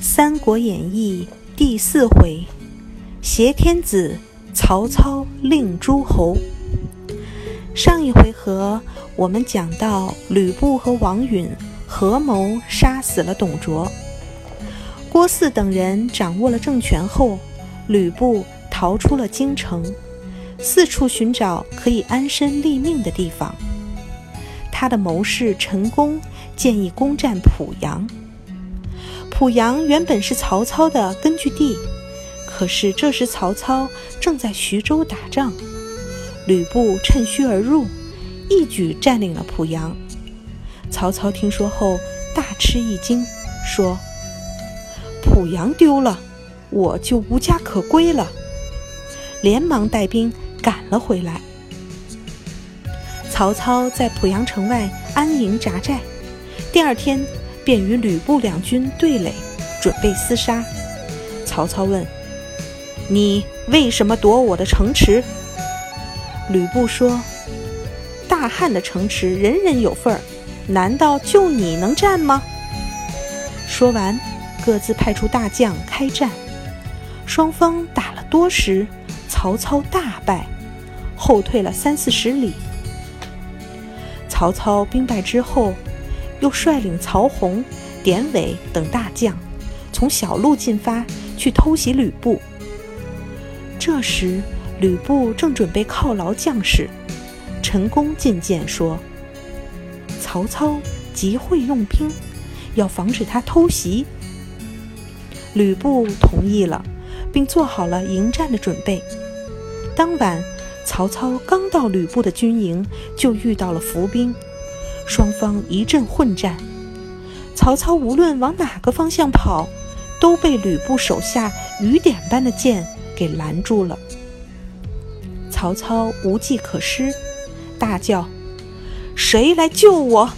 《三国演义》第四回：挟天子，曹操令诸侯。上一回合，我们讲到吕布和王允合谋杀死了董卓。郭汜等人掌握了政权后，吕布逃出了京城，四处寻找可以安身立命的地方。他的谋士陈宫建议攻占濮阳。濮阳原本是曹操的根据地，可是这时曹操正在徐州打仗，吕布趁虚而入，一举占领了濮阳。曹操听说后大吃一惊，说：“濮阳丢了，我就无家可归了。”连忙带兵赶了回来。曹操在濮阳城外安营扎寨，第二天。便与吕布两军对垒，准备厮杀。曹操问：“你为什么夺我的城池？”吕布说：“大汉的城池人人有份儿，难道就你能占吗？”说完，各自派出大将开战。双方打了多时，曹操大败，后退了三四十里。曹操兵败之后。又率领曹洪、典韦等大将，从小路进发去偷袭吕布。这时，吕布正准备犒劳将士，陈宫进谏说：“曹操极会用兵，要防止他偷袭。”吕布同意了，并做好了迎战的准备。当晚，曹操刚到吕布的军营，就遇到了伏兵。双方一阵混战，曹操无论往哪个方向跑，都被吕布手下雨点般的箭给拦住了。曹操无计可施，大叫：“谁来救我？”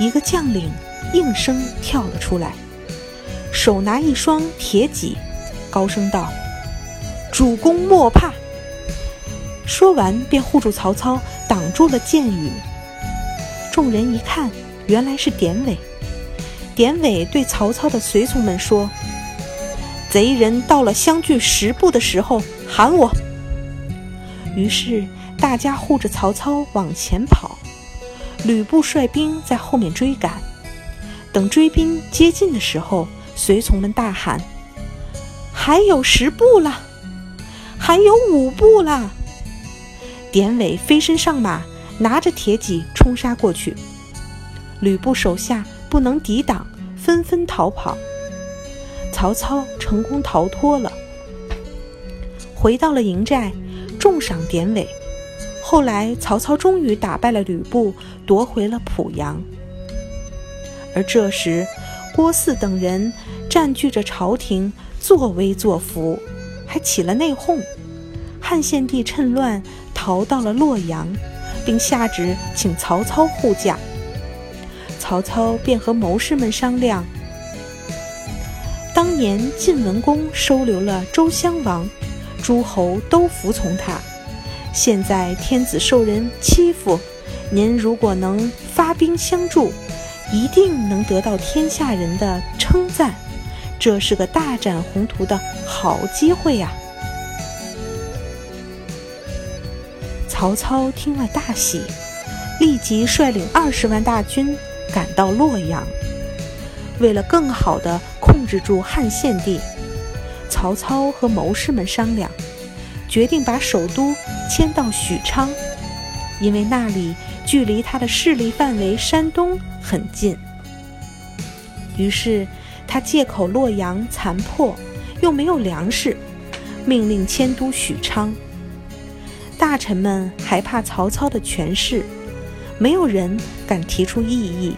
一个将领应声跳了出来，手拿一双铁戟，高声道：“主公莫怕！”说完便护住曹操，挡住了箭雨。众人一看，原来是典韦。典韦对曹操的随从们说：“贼人到了相距十步的时候，喊我。”于是大家护着曹操往前跑，吕布率兵在后面追赶。等追兵接近的时候，随从们大喊：“还有十步了，还有五步了！”典韦飞身上马。拿着铁戟冲杀过去，吕布手下不能抵挡，纷纷逃跑。曹操成功逃脱了，回到了营寨，重赏典韦。后来，曹操终于打败了吕布，夺回了濮阳。而这时，郭汜等人占据着朝廷，作威作福，还起了内讧。汉献帝趁乱逃到了洛阳。并下旨请曹操护驾，曹操便和谋士们商量：当年晋文公收留了周襄王，诸侯都服从他。现在天子受人欺负，您如果能发兵相助，一定能得到天下人的称赞。这是个大展宏图的好机会呀！曹操听了大喜，立即率领二十万大军赶到洛阳。为了更好地控制住汉献帝，曹操和谋士们商量，决定把首都迁到许昌，因为那里距离他的势力范围山东很近。于是他借口洛阳残破，又没有粮食，命令迁都许昌。大臣们害怕曹操的权势，没有人敢提出异议。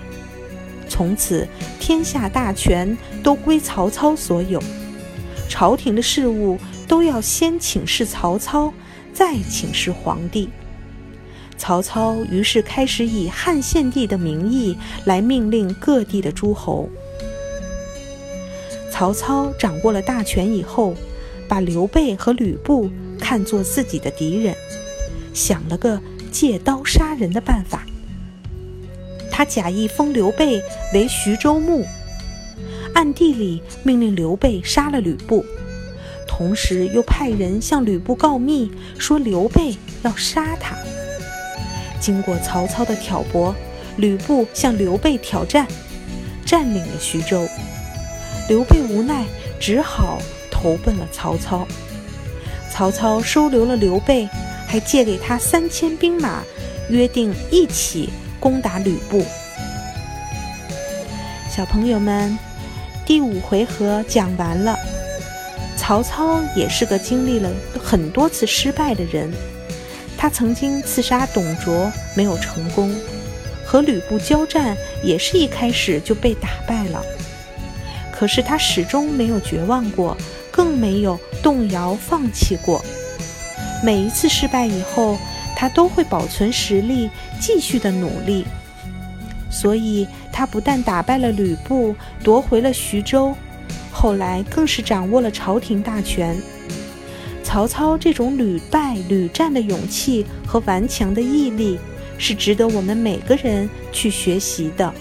从此，天下大权都归曹操所有，朝廷的事务都要先请示曹操，再请示皇帝。曹操于是开始以汉献帝的名义来命令各地的诸侯。曹操掌握了大权以后，把刘备和吕布。看作自己的敌人，想了个借刀杀人的办法。他假意封刘备为徐州牧，暗地里命令刘备杀了吕布，同时又派人向吕布告密，说刘备要杀他。经过曹操的挑拨，吕布向刘备挑战，占领了徐州。刘备无奈，只好投奔了曹操。曹操收留了刘备，还借给他三千兵马，约定一起攻打吕布。小朋友们，第五回合讲完了。曹操也是个经历了很多次失败的人。他曾经刺杀董卓，没有成功；和吕布交战，也是一开始就被打败了。可是他始终没有绝望过，更没有动摇放弃过。每一次失败以后，他都会保存实力，继续的努力。所以，他不但打败了吕布，夺回了徐州，后来更是掌握了朝廷大权。曹操这种屡败屡战的勇气和顽强的毅力，是值得我们每个人去学习的。